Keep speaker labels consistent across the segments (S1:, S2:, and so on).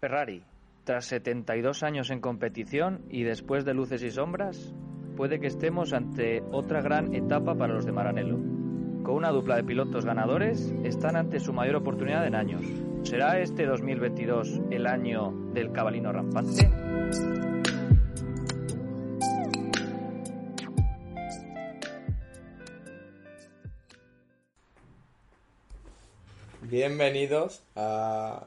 S1: Ferrari, tras 72 años en competición y después de luces y sombras, puede que estemos ante otra gran etapa para los de Maranello. Con una dupla de pilotos ganadores, están ante su mayor oportunidad en años. ¿Será este 2022 el año del cabalino rampante?
S2: Bienvenidos a...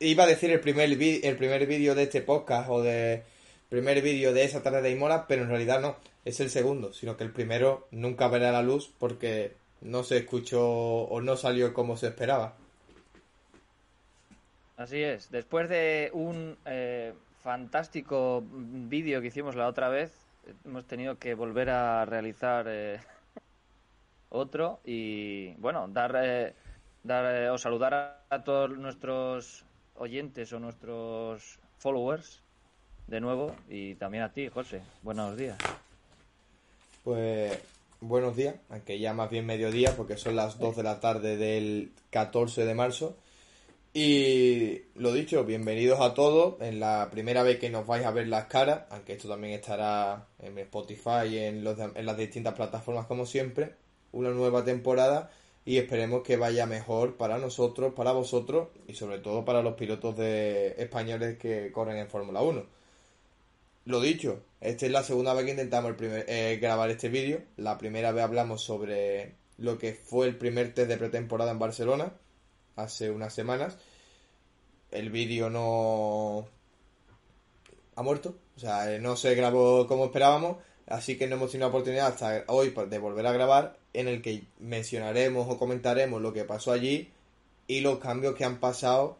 S2: Iba a decir el primer, el primer vídeo de este podcast o de primer vídeo de esa tarde de Imola, pero en realidad no, es el segundo, sino que el primero nunca verá la luz porque no se escuchó o no salió como se esperaba.
S1: Así es, después de un eh, fantástico vídeo que hicimos la otra vez, hemos tenido que volver a realizar eh, otro y bueno, dar, eh, dar o saludar a todos nuestros oyentes o nuestros followers de nuevo y también a ti, José. Buenos días.
S2: Pues buenos días, aunque ya más bien mediodía porque son las 2 de la tarde del 14 de marzo. Y lo dicho, bienvenidos a todos. En la primera vez que nos vais a ver las caras, aunque esto también estará en Spotify y en, los, en las distintas plataformas como siempre, una nueva temporada y esperemos que vaya mejor para nosotros, para vosotros y sobre todo para los pilotos de españoles que corren en Fórmula 1. Lo dicho, esta es la segunda vez que intentamos eh, grabar este vídeo. La primera vez hablamos sobre lo que fue el primer test de pretemporada en Barcelona hace unas semanas. El vídeo no ha muerto, o sea, no se grabó como esperábamos, así que no hemos tenido la oportunidad hasta hoy de volver a grabar en el que mencionaremos o comentaremos lo que pasó allí y los cambios que han pasado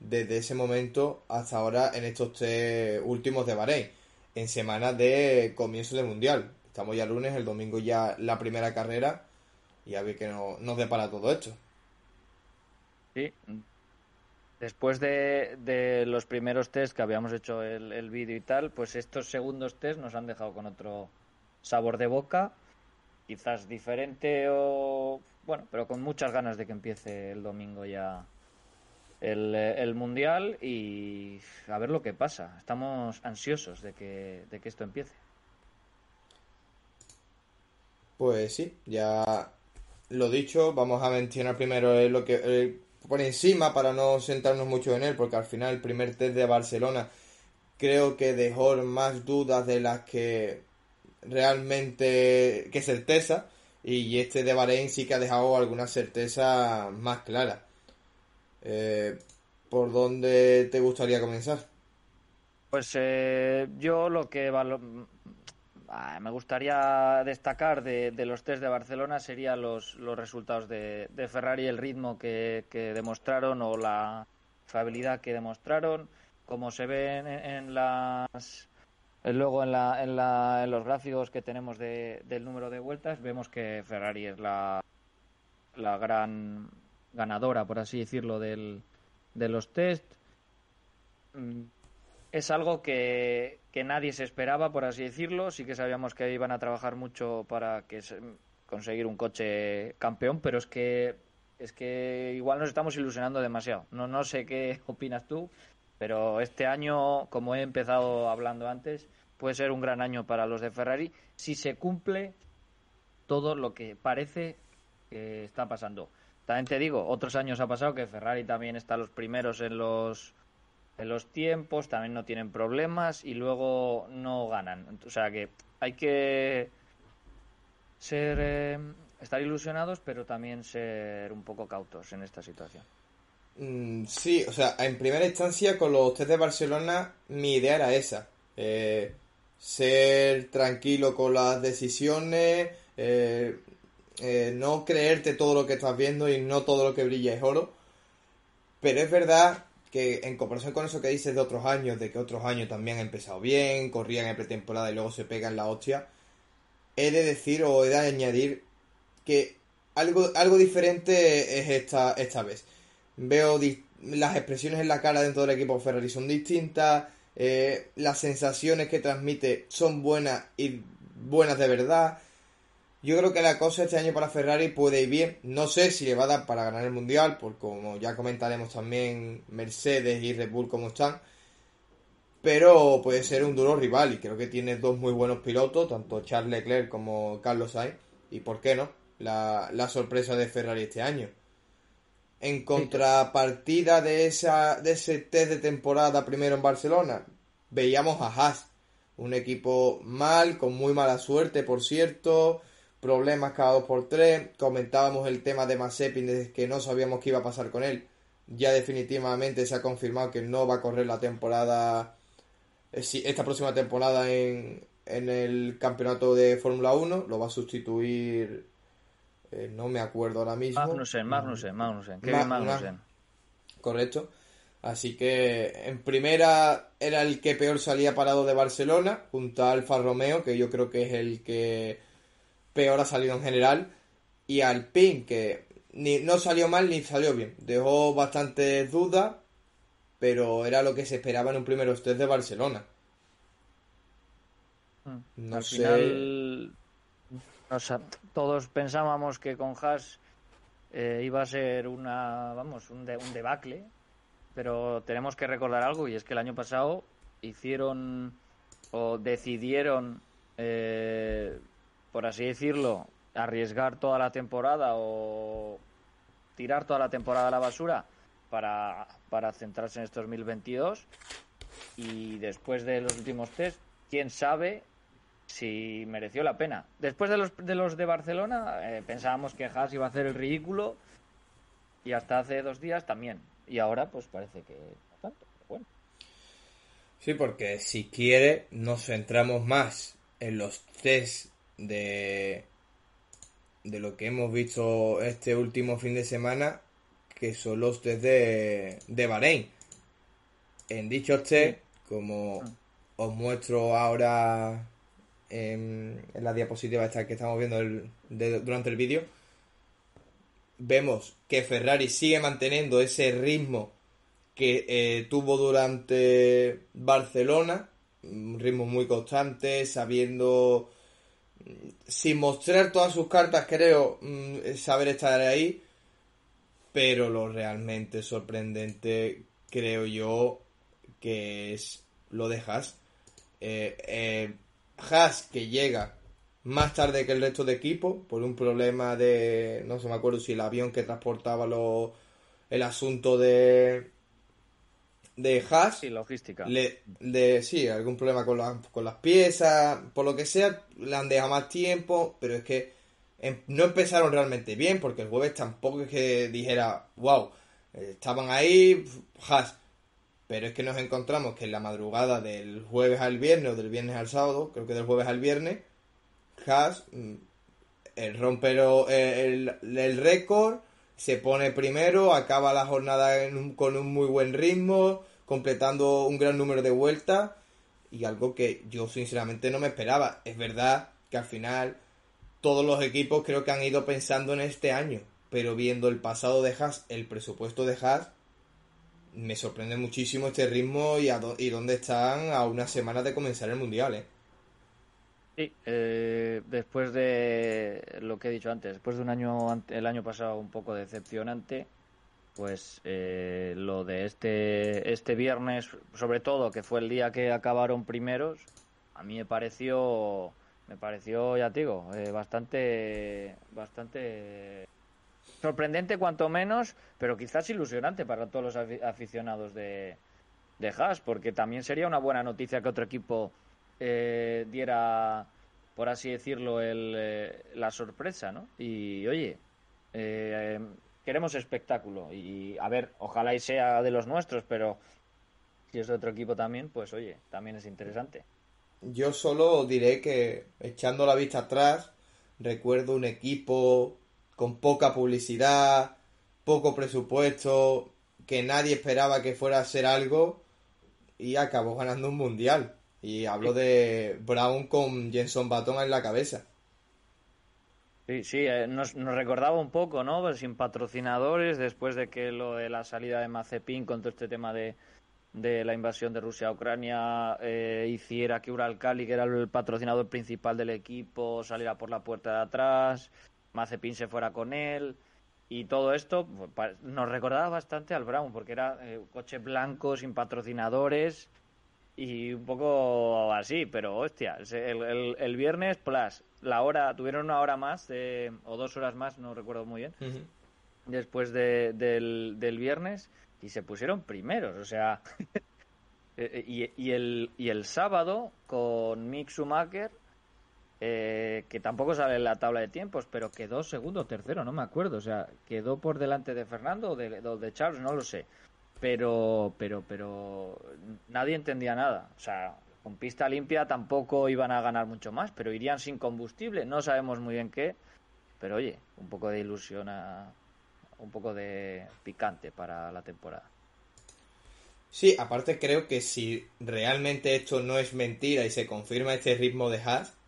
S2: desde ese momento hasta ahora en estos tres últimos de Bahrein, en semanas de comienzo del Mundial. Estamos ya lunes, el domingo ya la primera carrera y a ver qué no, nos depara todo esto.
S1: Sí, después de, de, los primeros test que habíamos hecho el, el vídeo y tal, pues estos segundos test nos han dejado con otro sabor de boca quizás diferente o bueno, pero con muchas ganas de que empiece el domingo ya el, el, mundial y a ver lo que pasa. Estamos ansiosos de que, de que esto empiece.
S2: Pues sí, ya lo dicho, vamos a mencionar primero lo que por encima para no sentarnos mucho en él, porque al final el primer test de Barcelona creo que dejó más dudas de las que realmente que certeza y este de Bahrein sí que ha dejado alguna certeza más clara. Eh, ¿Por dónde te gustaría comenzar?
S1: Pues eh, yo lo que ah, me gustaría destacar de, los test de Barcelona serían los, los resultados de, Ferrari, el ritmo que, demostraron o la fiabilidad que demostraron, como se ve en las Luego en, la, en, la, en los gráficos que tenemos de, del número de vueltas vemos que Ferrari es la, gran ganadora, por así decirlo, del, de los test. Mm, es algo que, nadie se esperaba, por así decirlo. Sí que sabíamos que iban a trabajar mucho para que conseguir un coche campeón, pero es que es que igual nos estamos ilusionando demasiado. No, no sé qué opinas tú, pero este año, como he empezado hablando antes, puede ser un gran año para los de Ferrari si se cumple todo lo que parece que está pasando. También te digo, otros años ha pasado que Ferrari también está los primeros en los en los tiempos, también no tienen problemas y luego no ganan. O sea que hay que ser eh, estar ilusionados, pero también ser un poco cautos en esta situación.
S2: Mm, sí, o sea, en primera instancia con los test de Barcelona mi idea era esa. Eh, ser tranquilo con las decisiones, eh, eh, no creerte todo lo que estás viendo y no todo lo que brilla es oro. Pero es verdad que en comparación con eso que dices de otros años, de que otros años también han empezado bien, corrían en pretemporada y luego se pegan la hostia, he de decir o he de añadir que algo, algo diferente es esta, esta vez veo las expresiones en la cara dentro del equipo Ferrari son distintas, eh, las sensaciones que transmite son buenas y buenas de verdad. Yo creo que la cosa este año para Ferrari puede ir bien. No sé si le va a dar para ganar el Mundial, porque como ya comentaremos también Mercedes y Red Bull como están. Pero puede ser un duro rival y creo que tiene dos muy buenos pilotos, tanto Charles Leclerc como Carlos Sainz. Y por qué no, la, la sorpresa de Ferrari este año. En contrapartida de, esa, de ese test de temporada primero en Barcelona, veíamos a Haas, un equipo mal, con muy mala suerte, por cierto, problemas cada dos por tres. Comentábamos el tema de Mazepin desde que no sabíamos qué iba a pasar con él. Ya definitivamente se ha confirmado que no va a correr la temporada, eh, esta próxima temporada en, en el campeonato de Fórmula 1. Lo va a sustituir, eh, no me acuerdo ahora mismo.
S1: Magnussen, Magnussen, Magnussen. Kevin Magnussen.
S2: Correcto. Así que en primera era el que peor salía parado de Barcelona, junto a Alfa Romeo, que yo creo que es el que peor ha salido en general. Y Alpine, que ni, no salió mal ni salió bien. Dejó bastantes dudas, pero era lo que se esperaba en un primer test de Barcelona.
S1: Hmm. No Al sé. Final, todos pensábamos que con Haas eh, iba a ser una, vamos, un, un debacle, pero tenemos que recordar algo y es que el año pasado hicieron o decidieron eh, por así decirlo, arriesgar toda la temporada o tirar toda la temporada a la basura para, para centrarse en estos 2022 y después de los últimos test, quién sabe si mereció la pena. Después de los de, los de Barcelona eh, pensábamos que Haas iba a hacer el ridículo y hasta hace dos días también. Y ahora pues parece que no tanto. Bueno.
S2: Sí, porque si quiere nos centramos más en los test de, de lo que hemos visto este último fin de semana, que son los test de, de Bahrein. En dicho test, como ah. os muestro ahora en, la diapositiva esta que estamos viendo durante el vídeo, vemos que Ferrari sigue manteniendo ese ritmo que eh, tuvo durante Barcelona, un ritmo muy constante, sabiendo sin mostrar todas sus cartas, creo mm, saber estar ahí. Pero lo realmente sorprendente, creo yo, que es lo de Haas. Eh, eh, Haas que llega más tarde que el resto de equipo por un problema de. No se me acuerdo si el avión que transportaba lo, el asunto de de Haas.
S1: logística.
S2: de, sí, algún problema con, con las piezas, por lo que sea, le han dejado más tiempo, pero es que em, no empezaron realmente bien, porque el jueves tampoco es que dijera, wow, estaban ahí, Haas. Pero es que nos encontramos que en la madrugada del jueves al viernes o del viernes al sábado, creo que del jueves al viernes, Haas mm, el romper el, el récord se pone primero, acaba la jornada con un muy buen ritmo, completando un gran número de vueltas y algo que yo sinceramente no me esperaba. Es verdad que al final todos los equipos creo que han ido pensando en este año, pero viendo el pasado de Haas, el presupuesto de Haas, me sorprende muchísimo este ritmo y, y dónde están a una semana de comenzar el Mundial. ¿eh?
S1: Sí, eh, después de lo que he dicho antes, después de un año, el año pasado un poco decepcionante, pues eh, lo de este, este viernes, sobre todo, que fue el día que acabaron primeros, a mí me pareció, me pareció, ya te digo, eh, bastante, bastante sorprendente cuanto menos, pero quizás ilusionante para todos los aficionados de, de Haas, porque también sería una buena noticia que otro equipo eh, diera, por así decirlo, el, eh, la sorpresa, ¿no? Y oye, eh, queremos espectáculo y a ver, ojalá y sea de los nuestros, pero si es de otro equipo también, pues oye, también es interesante.
S2: Yo solo diré que echando la vista atrás, recuerdo un equipo con poca publicidad, poco presupuesto, que nadie esperaba que fuera a ser algo y acabó ganando un mundial. Y hablo de Brown con Jenson Button en la cabeza.
S1: Sí, sí, eh, nos, recordaba un poco, ¿no? Pues sin patrocinadores, después de que lo de la salida de Mazepin con todo este tema de, de la invasión de Rusia a Ucrania eh, hiciera que Uralcali, que era el patrocinador principal del equipo, saliera por la puerta de atrás, Mazepin se fuera con él y todo esto pues, nos recordaba bastante al Brown porque era eh, coche blanco sin patrocinadores y un poco así, pero hostia, el, el, viernes, plus, la hora, tuvieron una hora más o dos horas más, no recuerdo muy bien, después de, del, del viernes y se pusieron primeros, o sea, eh, y, y, el, y el sábado con Mick Schumacher, eh, que tampoco sale en la tabla de tiempos, pero quedó segundo o tercero, no me acuerdo, o sea, quedó por delante de Fernando o de, Charles, no lo sé, pero, pero, pero nadie entendía nada, o sea, con pista limpia tampoco iban a ganar mucho más, pero irían sin combustible, no sabemos muy bien qué, pero oye, un poco de ilusión a, un poco de picante para la temporada.
S2: Sí, aparte creo que si realmente esto no es mentira y se confirma este ritmo de Haas,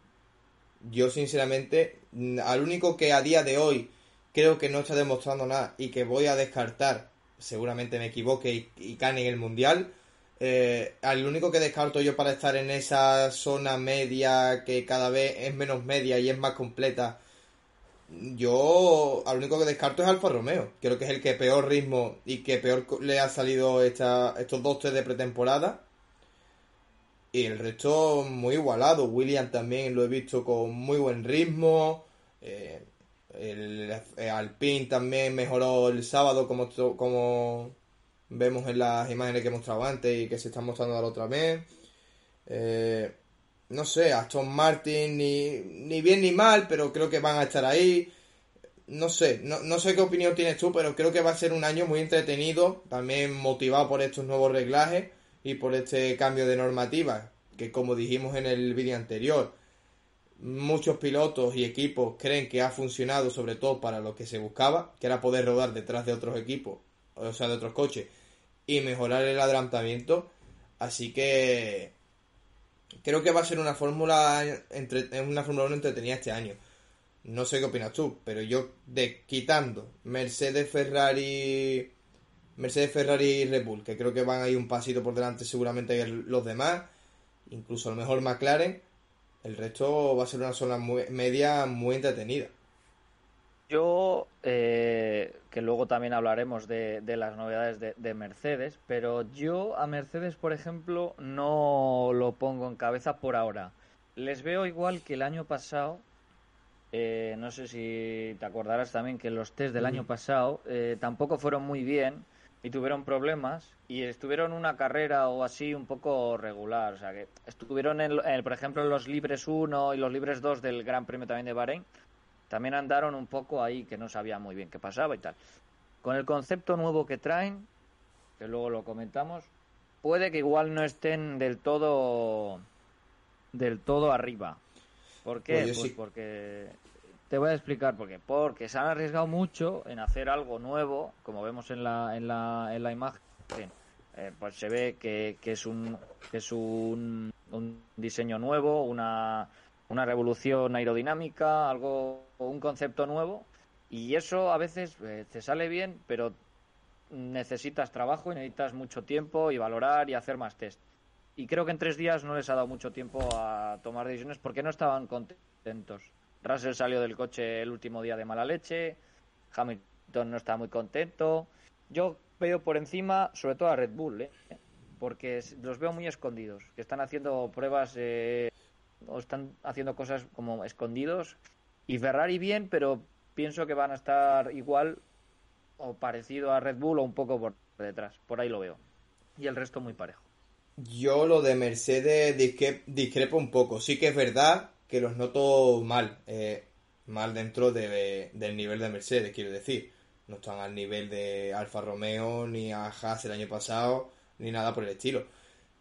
S2: yo sinceramente, al único que a día de hoy creo que no está demostrando nada y que voy a descartar, seguramente me equivoque y, y en el Mundial, eh, al único que descarto yo para estar en esa zona media que cada vez es menos media y es más completa yo al único que descarto es Alfa Romeo. Creo que es el que peor ritmo y que peor le ha salido esta, estos dos test de pretemporada. Y el resto muy igualado. William también lo he visto con muy buen ritmo. Eh, el, Alpine también mejoró el sábado como, como vemos en las imágenes que he mostrado antes y que se están mostrando la otra vez. Eh, no sé, Aston Martin ni, ni bien ni mal, pero creo que van a estar ahí. No sé, no, no sé qué opinión tienes tú, pero creo que va a ser un año muy entretenido, también motivado por estos nuevos reglajes y por este cambio de normativa, que como dijimos en el vídeo anterior, muchos pilotos y equipos creen que ha funcionado sobre todo para lo que se buscaba, que era poder rodar detrás de otros equipos, o sea, de otros coches, y mejorar el adelantamiento. Así que creo que va a ser una fórmula entre, una fórmula 1 entretenida este año. No sé qué opinas tú, pero yo de quitando Mercedes, Ferrari, Mercedes, Ferrari y Red Bull, que creo que van ahí un pasito por delante seguramente los demás, incluso a lo mejor McLaren, el resto va a ser una zona media muy entretenida.
S1: Yo, eh, que luego también hablaremos de, las novedades de, Mercedes, pero yo a Mercedes, por ejemplo, no lo pongo en cabeza por ahora. Les veo igual que el año pasado. Eh, no sé si te acordarás también que los test del año pasado eh, tampoco fueron muy bien y tuvieron problemas y estuvieron una carrera o así un poco regular. O sea, que estuvieron, en, por ejemplo, en los libres 1 y los libres 2 del Gran Premio también de Bahrein también andaron un poco ahí que no sabía muy bien qué pasaba y tal. Con el concepto nuevo que traen, que luego lo comentamos, puede que igual no estén del todo del todo arriba. ¿Por qué? Pues, pues porque te voy a explicar por qué. Porque se han arriesgado mucho en hacer algo nuevo, como vemos en la, en la, en la imagen. Eh, pues se ve que, que es un que es un, un diseño nuevo, una una revolución aerodinámica, algo, un concepto nuevo. Y eso a veces eh, te sale bien, pero necesitas trabajo y necesitas mucho tiempo y valorar y hacer más test. Y creo que en tres días no les ha dado mucho tiempo a tomar decisiones porque no estaban contentos. Russell salió del coche el último día de mala leche, Hamilton no está muy contento. Yo veo por encima, sobre todo a Red Bull, ¿eh? porque los veo muy escondidos, que están haciendo pruebas eh, o están haciendo cosas como escondidos. Y Ferrari bien, pero pienso que van a estar igual o parecido a Red Bull o un poco por detrás. Por ahí lo veo. Y el resto muy parejo.
S2: Yo lo de Mercedes discrepo un poco. Sí que es verdad que los noto mal. Eh, mal dentro de, del nivel de Mercedes, quiero decir. No están al nivel de Alfa Romeo ni a Haas el año pasado, ni nada por el estilo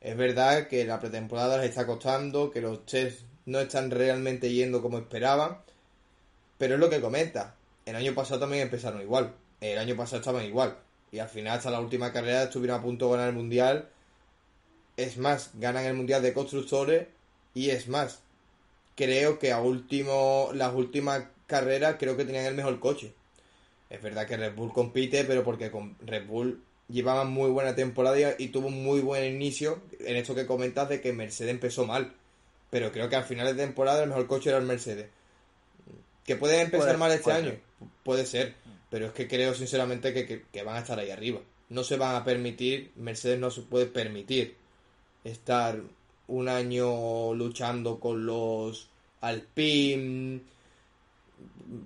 S2: es verdad que la pretemporada les está costando, que los test no están realmente yendo como esperaban, pero es lo que comenta. El año pasado también empezaron igual, el año pasado estaban igual, y al final hasta la última carrera estuvieron a punto de ganar el Mundial. Es más, ganan el Mundial de Constructores y es más, creo que a último, las últimas carreras creo que tenían el mejor coche. Es verdad que Red Bull compite, pero porque con Red Bull llevaba muy buena temporada y, tuvo un muy buen inicio en esto que comentas de que Mercedes empezó mal. Pero creo que al final de temporada el mejor coche era el Mercedes. ¿Que puede empezar mal este año? Puede ser. Pero es que creo sinceramente que, van a estar ahí arriba. No se van a permitir, Mercedes no se puede permitir estar un año luchando con los Alpine,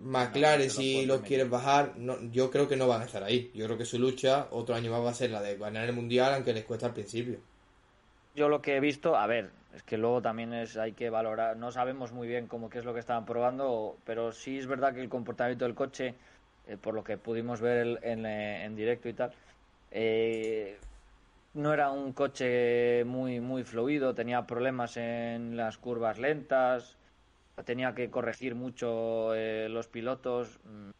S2: McLaren, si los quieres bajar, no, yo creo que no van a estar ahí. Yo creo que su lucha otro año más va a ser la de ganar el mundial, aunque les cuesta al principio.
S1: Yo lo que he visto, a ver, es que luego también es hay que valorar. No sabemos muy bien cómo qué es lo que estaban probando, pero sí es verdad que el comportamiento del coche, eh, por lo que pudimos ver en, eh, en directo y tal, eh, no era un coche muy muy fluido, tenía problemas en las curvas lentas tenía que corregir mucho eh, los pilotos. Mm,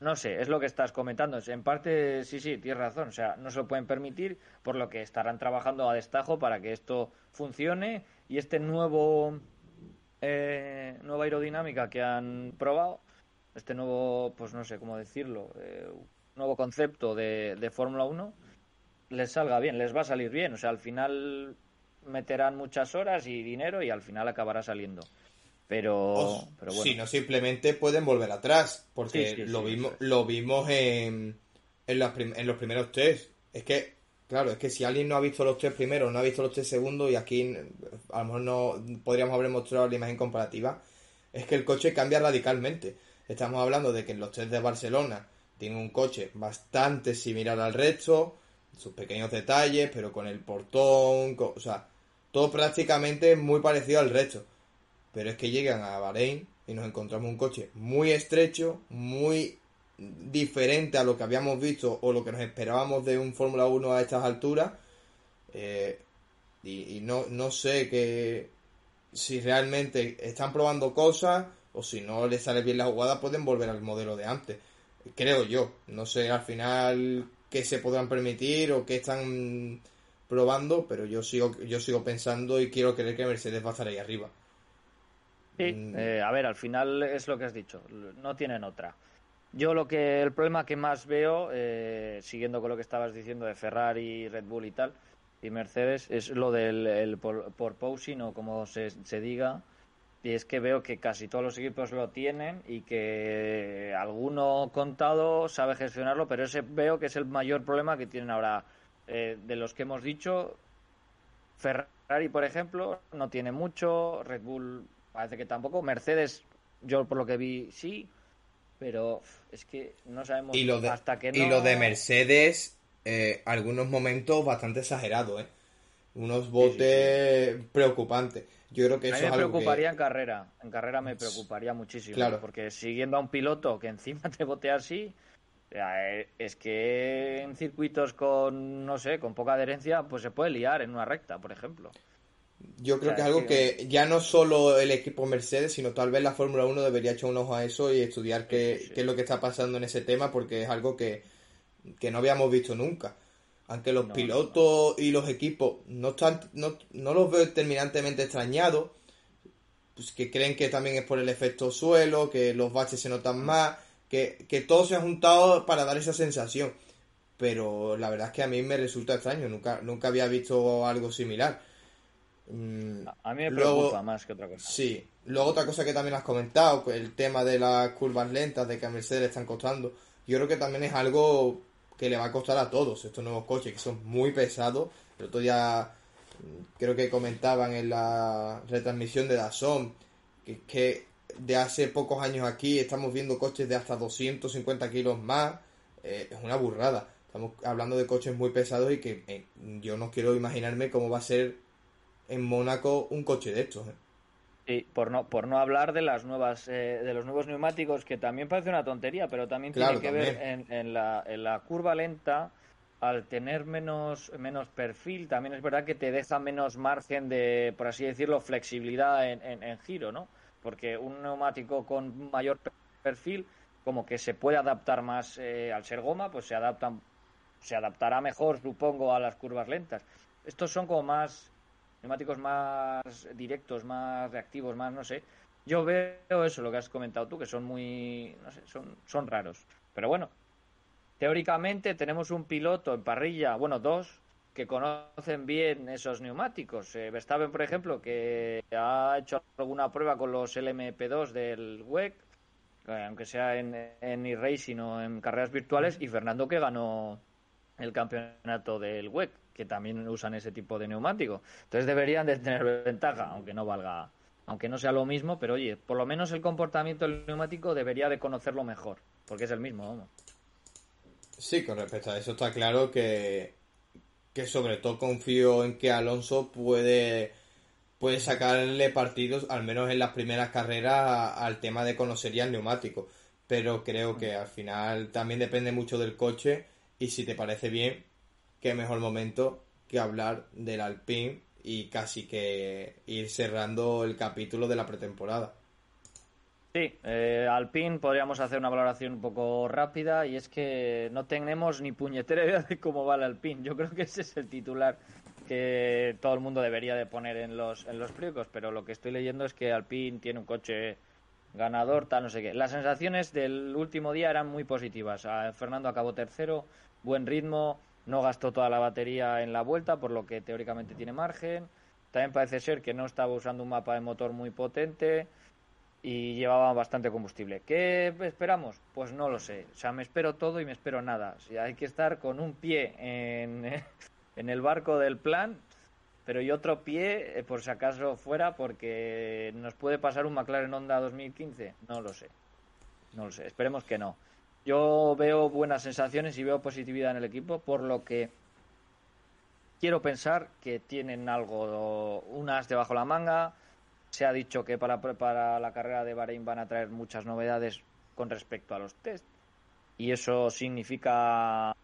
S1: no sé, es lo que estás comentando. En parte, sí, sí, tienes razón. O sea, no se lo pueden permitir, por lo que estarán trabajando a destajo para que esto funcione y este nuevo eh, nueva aerodinámica que han probado, este nuevo, pues no sé cómo decirlo, eh, nuevo concepto de, de Fórmula 1, les salga bien, les va a salir bien. O sea, al final meterán muchas horas y dinero y al final acabará saliendo. Pero, pero bueno.
S2: Si no, simplemente pueden volver atrás, porque lo, vimos, lo vimos en, en, en los primeros test. Es que, claro, es que si alguien no ha visto los tres primeros, no ha visto los tres segundos, y aquí a lo mejor no podríamos haber mostrado la imagen comparativa, es que el coche cambia radicalmente. Estamos hablando de que en los test de Barcelona tiene un coche bastante similar al resto, sus pequeños detalles, pero con el portón, o sea, todo prácticamente muy parecido al resto pero es que llegan a Bahrein y nos encontramos un coche muy estrecho, muy diferente a lo que habíamos visto o lo que nos esperábamos de un Fórmula 1 a estas alturas. Eh, y, no, no sé que si realmente están probando cosas o si no les sale bien la jugada pueden volver al modelo de antes. Creo yo. No sé al final qué se podrán permitir o qué están probando, pero yo sigo, yo sigo pensando y quiero creer que Mercedes va a estar ahí arriba.
S1: Sí, mm. eh, a ver, al final es lo que has dicho, no tienen otra. Yo lo que, el problema que más veo, eh, siguiendo con lo que estabas diciendo de Ferrari, Red Bull y tal, y Mercedes, es lo del el por, por posing o como se, se diga, y es que veo que casi todos los equipos lo tienen y que alguno contado sabe gestionarlo, pero ese veo que es el mayor problema que tienen ahora. Eh, de los que hemos dicho, Ferrari, por ejemplo, no tiene mucho, Red Bull parece que tampoco. Mercedes, yo por lo que vi, sí, pero es que no sabemos
S2: y lo de,
S1: hasta que no...
S2: Y lo de Mercedes, eh, algunos momentos bastante exagerados, ¿eh? Unos botes preocupantes. Yo creo que eso
S1: a mí me preocuparía en carrera. En carrera me preocuparía muchísimo. Claro. Porque siguiendo a un piloto que encima te bote así, eh, es que en circuitos con, no sé, con poca adherencia, pues se puede liar en una recta, por ejemplo.
S2: Yo creo que es algo que ya no solo el equipo Mercedes, sino tal vez la Fórmula 1 debería echar un ojo a eso y estudiar qué, qué, es lo que está pasando en ese tema, porque es algo que, no habíamos visto nunca. Aunque los pilotos y los equipos no, están, no, no los veo terminantemente extrañados, pues que creen que también es por el efecto suelo, que los baches se notan más, que, que todo se ha juntado para dar esa sensación. Pero la verdad es que a mí me resulta extraño, nunca, nunca había visto algo similar.
S1: Mm, a mí me preocupa más que otra cosa.
S2: Sí. Luego otra cosa que también has comentado, el tema de las curvas lentas, de que a Mercedes le están costando. Yo creo que también es algo que le va a costar a todos estos nuevos coches, que son muy pesados. El otro día mm, creo que comentaban en la retransmisión de Dazón que, que de hace pocos años aquí estamos viendo coches de hasta 250 kilos más. Eh, es una burrada. Estamos hablando de coches muy pesados y que eh, yo no quiero imaginarme cómo va a ser en Mónaco un coche de estos. ¿eh?
S1: Sí, por no, por no hablar de las nuevas, eh, de los nuevos neumáticos, que también parece una tontería, pero también tiene que ver en, en, la, en la curva lenta, al tener menos, menos perfil, también es verdad que te deja menos margen de, por así decirlo, flexibilidad en, en, giro, ¿no? Porque un neumático con mayor perfil, como que se puede adaptar más eh, al ser goma, pues se adaptan, se adaptará mejor, supongo, a las curvas lentas. Estos son como más neumáticos más directos, más reactivos, más, no sé. Yo veo eso, lo que has comentado tú, que son muy, no sé, son, son raros. Pero bueno, teóricamente tenemos un piloto en parrilla, bueno, dos, que conocen bien esos neumáticos. Eh, Verstappen, por ejemplo, que ha hecho alguna prueba con los LMP2 del WEC, eh, aunque sea en, en e-racing o en carreras virtuales, y Fernando que ganó el campeonato del WEC, que también usan ese tipo de neumático. Entonces deberían de tener ventaja, aunque no valga, aunque no sea lo mismo, pero oye, por lo menos el comportamiento del neumático debería de conocerlo mejor, porque es el mismo, vamos.
S2: Sí, con respecto a eso está claro que que sobre todo confío en que Alonso puede, puede sacarle partidos, al menos en las primeras carreras, al tema de conocer ya el neumático. Pero creo que al final también depende mucho del coche y si te parece bien, qué mejor momento que hablar del Alpine y casi que ir cerrando el capítulo de la pretemporada.
S1: Sí, eh, Alpine podríamos hacer una valoración un poco rápida y es que no tenemos ni puñetera idea de cómo va el Alpine. Yo creo que ese es el titular que todo el mundo debería de poner en los en los pliegos, pero lo que estoy leyendo es que Alpine tiene un coche ganador, tal, no sé qué. Las sensaciones del último día eran muy positivas. Fernando acabó tercero, buen ritmo, no gastó toda la batería en la vuelta, por lo que teóricamente tiene margen. También parece ser que no estaba usando un mapa de motor muy potente y llevaba bastante combustible. ¿Qué esperamos? Pues no lo sé. O sea, me espero todo y me espero nada. O hay que estar con un pie en, en el barco del plan, pero y otro pie, eh, por si acaso fuera, porque nos puede pasar un McLaren Honda 2015. No lo sé. No lo sé. Esperemos que no. Yo veo buenas sensaciones y veo positividad en el equipo, por lo que quiero pensar que tienen algo, unas debajo la manga se ha dicho que para, para la carrera de Bahrein van a traer muchas novedades con respecto a los test. Y eso significa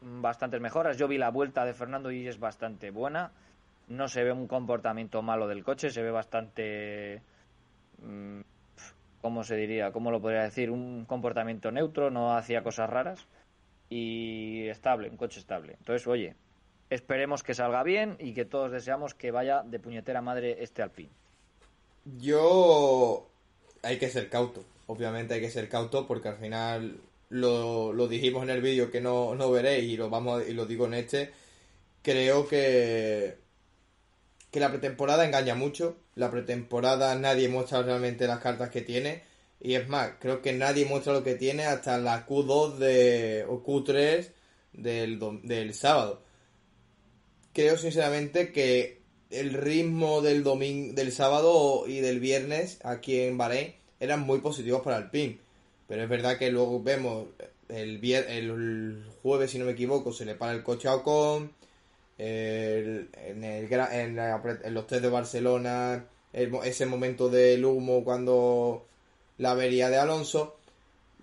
S1: bastantes mejoras. Yo vi la vuelta de Fernando y es bastante buena. No se ve un comportamiento malo del coche, se ve bastante. Mm, ¿Cómo se diría? ¿Cómo lo podría decir? Un comportamiento neutro, no hacía cosas raras. Y estable, un coche estable. Entonces, oye, esperemos que salga bien y que todos deseamos que vaya de puñetera madre este Alpine.
S2: Yo hay que ser cauto, obviamente hay que ser cauto porque al final lo, lo dijimos en el vídeo que no, no veréis y lo vamos y lo digo en este. Creo que que la pretemporada engaña mucho. La pretemporada nadie muestra realmente las cartas que tiene. Y es más, creo que nadie muestra lo que tiene hasta la Q2 de, o Q3 del, del sábado. Creo sinceramente que el ritmo del domingo, del sábado y del viernes aquí en Bahrein eran muy positivos para el PIN. Pero es verdad que luego vemos el, el jueves, si no me equivoco, se le para el coche a Ocon. En, el, en, los test de Barcelona, ese momento del humo cuando la avería de Alonso.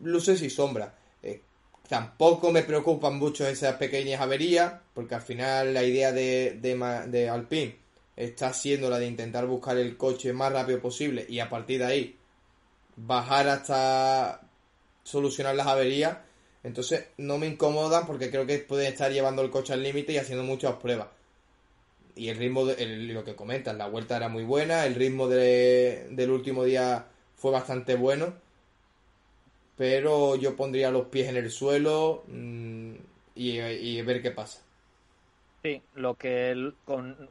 S2: Luces y sombras. Eh, tampoco me preocupan mucho esas pequeñas averías, porque al final la idea de, de, de Alpine está siendo la de intentar buscar el coche más rápido posible y a partir de ahí bajar hasta solucionar las averías. Entonces no me incomodan porque creo que pueden estar llevando el coche al límite y haciendo muchas pruebas. Y el ritmo, de, lo que comentas, la vuelta era muy buena, el ritmo del último día fue bastante bueno. Pero yo pondría los pies en el suelo mm, y ver qué pasa.
S1: Sí, lo que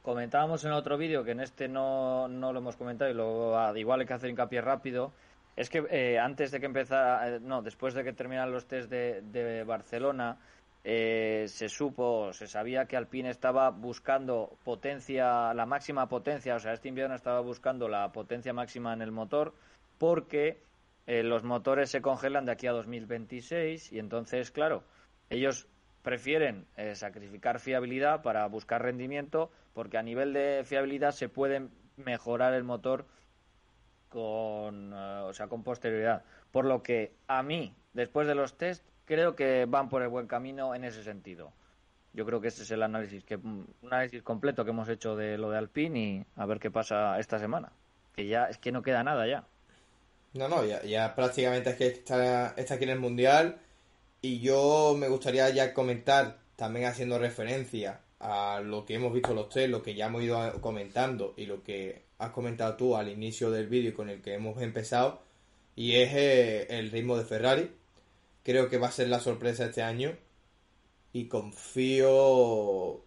S1: comentábamos en otro vídeo, que en este no, no lo hemos comentado y ah, igual hay que hacer hincapié rápido, es que eh, antes de que empezara, eh, no, después de que terminaran los test de, de Barcelona, eh, se supo, se sabía que Alpine estaba buscando potencia, la máxima potencia, o sea, este invierno estaba buscando la potencia máxima en el motor, porque los motores se congelan de aquí a 2026 y entonces, claro, ellos prefieren eh, sacrificar fiabilidad para buscar rendimiento porque a nivel de fiabilidad se puede mejorar el motor con, eh, o sea, con posterioridad. Por lo que a mí, después de los test, creo que van por el buen camino en ese sentido. Yo creo que ese es el análisis, que, un análisis completo que hemos hecho de lo de Alpine y a ver qué pasa esta semana. Que ya es que no queda nada ya.
S2: No, no, ya, ya prácticamente es que está, está aquí en el Mundial y yo me gustaría ya comentar, también haciendo referencia a lo que hemos visto los tres, lo que ya hemos ido comentando y lo que has comentado tú al inicio del vídeo con el que hemos empezado, y es eh, el ritmo de Ferrari. creo que va a ser la sorpresa este año y confío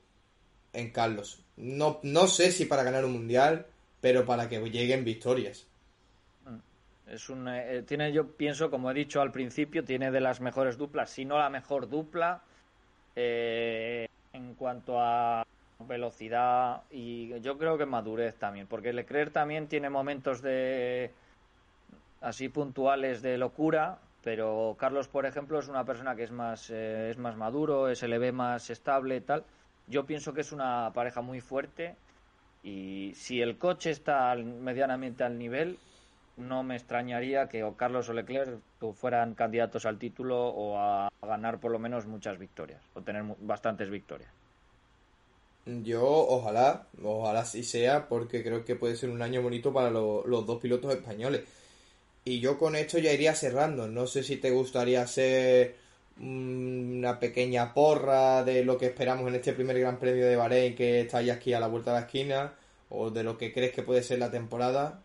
S2: en Carlos. No, no sé si para ganar un mundial, pero para que lleguen victorias.
S1: Es un, eh, tiene, yo pienso, como he dicho al principio, tiene de las mejores duplas, si no la mejor dupla eh, en cuanto a velocidad y yo creo que madurez también, porque Leclerc también tiene momentos de así puntuales de locura, pero Carlos, por ejemplo, es una persona que es más, eh, es más maduro, se le ve más estable y tal. Yo pienso que es una pareja muy fuerte y si el coche está medianamente al nivel, no me extrañaría que o Carlos o Leclerc fueran candidatos al título o a ganar por lo menos muchas victorias o tener bastantes victorias.
S2: Yo ojalá, ojalá sí sea, porque creo que puede ser un año bonito para los dos pilotos españoles. Y yo con esto ya iría cerrando. No sé si te gustaría hacer una pequeña porra de lo que esperamos en este primer Gran Premio de Bahrein que está ya aquí a la vuelta de la esquina, o de lo que crees que puede ser la temporada.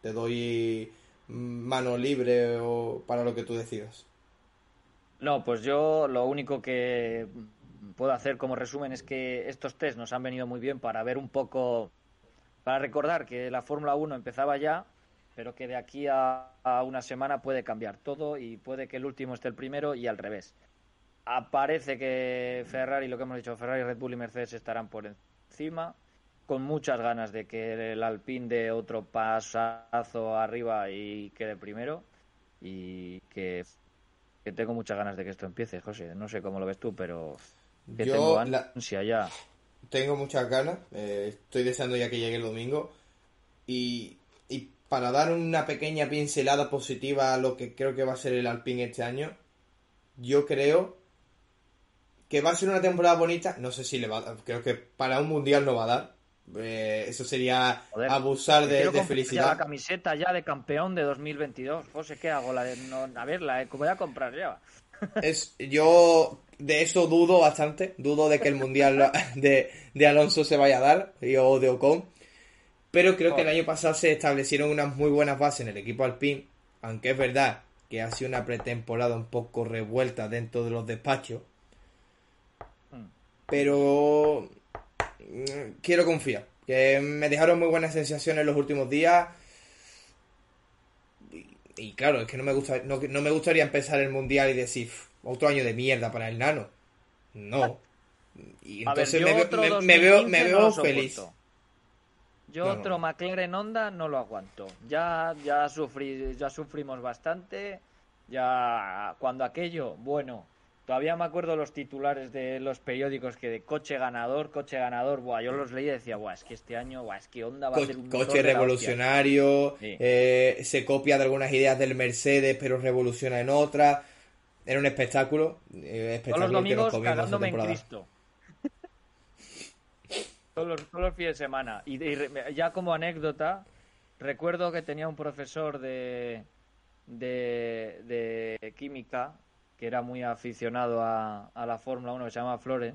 S2: Te doy mano libre o para lo que tú decidas.
S1: No, pues yo lo único que puedo hacer como resumen es que estos test nos han venido muy bien para ver un poco, para recordar que la Fórmula 1 empezaba ya, pero que de aquí a, una semana puede cambiar todo y puede que el último esté el primero y al revés. Aparece que Ferrari, lo que hemos dicho, Ferrari, Red Bull y Mercedes estarán por encima, con muchas ganas de que el Alpine dé otro pasazo arriba y quede primero y que, tengo muchas ganas de que esto empiece, José. No sé cómo lo ves tú, pero
S2: que tengo ansia ya. Tengo muchas ganas, eh, estoy deseando ya que llegue el domingo y, y para dar una pequeña pincelada positiva a lo que creo que va a ser el Alpine este año, yo creo que va a ser una temporada bonita. No sé si le va a dar, creo que para un mundial no va a dar. Eh, eso sería abusar de, de felicidad.
S1: la camiseta ya de campeón de 2022. José, ¿qué hago? La de, no, a ver, la voy a comprar ya.
S2: Es, yo de eso dudo bastante. Dudo de que el mundial de, de Alonso se vaya a dar o de Ocon. Pero creo que el año pasado se establecieron unas muy buenas bases en el equipo Alpine, aunque es verdad que ha sido una pretemporada un poco revuelta dentro de los despachos. Hmm. Pero mm, quiero confiar, que me dejaron muy buenas sensaciones los últimos días. Y, claro, es que no me, gusta, no, me gustaría empezar el mundial y decir otro año de mierda para el nano. No. Y entonces me, veo, me veo feliz.
S1: Yo otro McLaren Honda no lo aguanto. Ya, ya, sufrí, ya sufrimos bastante. Ya cuando aquello, bueno, todavía me acuerdo los titulares de los periódicos que de coche ganador, coche ganador, buah, yo los leí y decía, buah, es que este año, buah, es que Honda va a ser un
S2: coche revolucionario, eh, se copia de algunas ideas del Mercedes, pero revoluciona en otras. Era un espectáculo, eh, espectáculo
S1: los domingos cagándome en Cristo. Todos los, fines de semana. Y, ya como anécdota, recuerdo que tenía un profesor de, de, química que era muy aficionado a, la Fórmula 1 que se llama Flore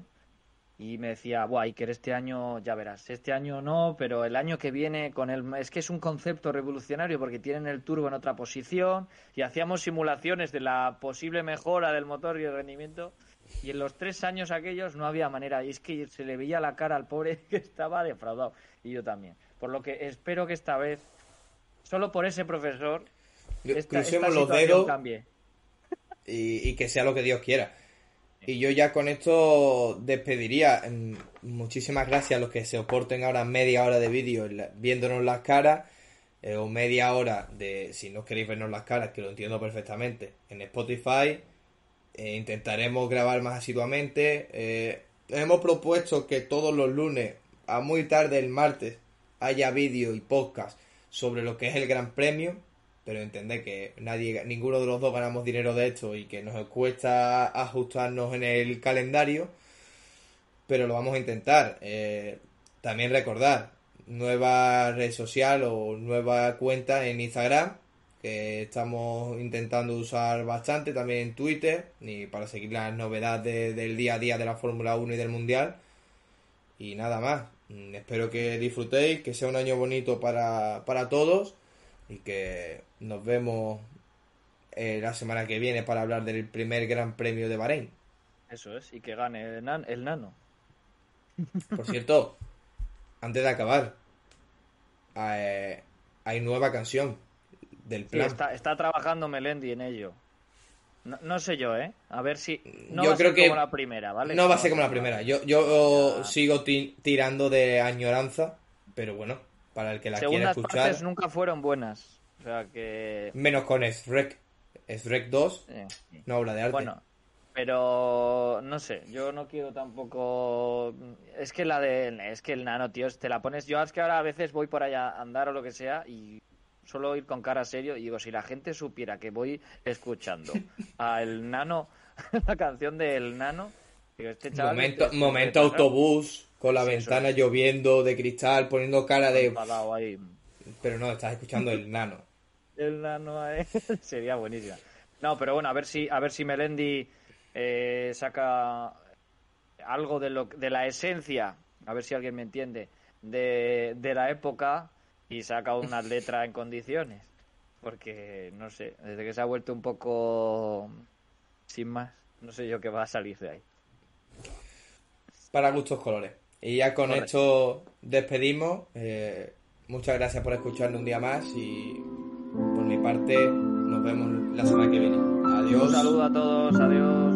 S1: y me decía, guay, que este año, ya verás, este año no, pero el año que viene con el... Es que es un concepto revolucionario porque tienen el turbo en otra posición y hacíamos simulaciones de la posible mejora del motor y el rendimiento y en los tres años aquellos no había manera. Y es que se le veía la cara al pobre que estaba defraudado. Y yo también. Por lo que espero que esta vez, solo por ese profesor,
S2: esta, los dedos cambie. Y, que sea lo que Dios quiera. Y yo ya con esto despediría. Mm, muchísimas gracias a los que se oporten ahora media hora de vídeo viéndonos las caras. Eh, o media hora de, si no queréis vernos las caras, que lo entiendo perfectamente, en Spotify eh, intentaremos grabar más asiduamente. Eh, hemos propuesto que todos los lunes, a muy tarde el martes, haya vídeo y podcast sobre lo que es el Gran Premio. Pero entended que nadie, ninguno de los dos ganamos dinero de esto y que nos cuesta ajustarnos en el calendario. Pero lo vamos a intentar. Eh, también recordar, nueva red social o nueva cuenta en Instagram que estamos intentando usar bastante también en Twitter y para seguir las novedades del día a día de la Fórmula 1 y del Mundial. Y nada más. Mm, espero que disfrutéis, que sea un año bonito para, para todos y que nos vemos eh, la semana que viene para hablar del primer Gran Premio de Bahrein.
S1: Eso es, y que gane el, nan- el nano.
S2: Por cierto, antes de acabar, eh, hay nueva canción del
S1: Sí,
S2: plan.
S1: está, está trabajando Melendi en ello. No, no sé yo, ¿eh? A ver si. No
S2: Yo
S1: va a ser
S2: que
S1: como la primera, ¿vale?
S2: No va a ser como la primera. Yo, yo
S1: Ya.
S2: sigo ti- tirando de añoranza, pero bueno, para el que la quiera
S1: Segundas
S2: escuchar,
S1: partes nunca fueron buenas. O sea que.
S2: menos con Shrek. Shrek 2,
S1: eh,
S2: una obra de arte.
S1: Bueno, pero no sé, yo no quiero tampoco. Es que la de. Es que el nano, tío, te la pones. Yo es que ahora a veces voy por allá a andar o lo que sea y suelo ir con cara serio y digo, si la gente supiera que voy escuchando a el nano, la canción del nano. Digo, este chaval
S2: momento
S1: este-
S2: momento autobús, con la
S1: Sí,
S2: ventana
S1: es.
S2: lloviendo de cristal, poniendo cara de...
S1: ahí.
S2: Pero no, estás escuchando el nano.
S1: El nano ahí. sería buenísima. No, pero bueno, a ver si, a ver si Melendi eh, saca algo de lo de la esencia, a ver si alguien me entiende, de, de la época y saca una letra en condiciones. Porque, no sé, desde que se ha vuelto un poco sin más, no sé yo qué va a salir de ahí.
S2: Para gustos colores. Y ya con
S1: Correcto.
S2: esto despedimos. Eh, muchas gracias por escucharnos un día más y por mi parte nos vemos la semana que viene. Adiós.
S1: Un saludo a todos, adiós.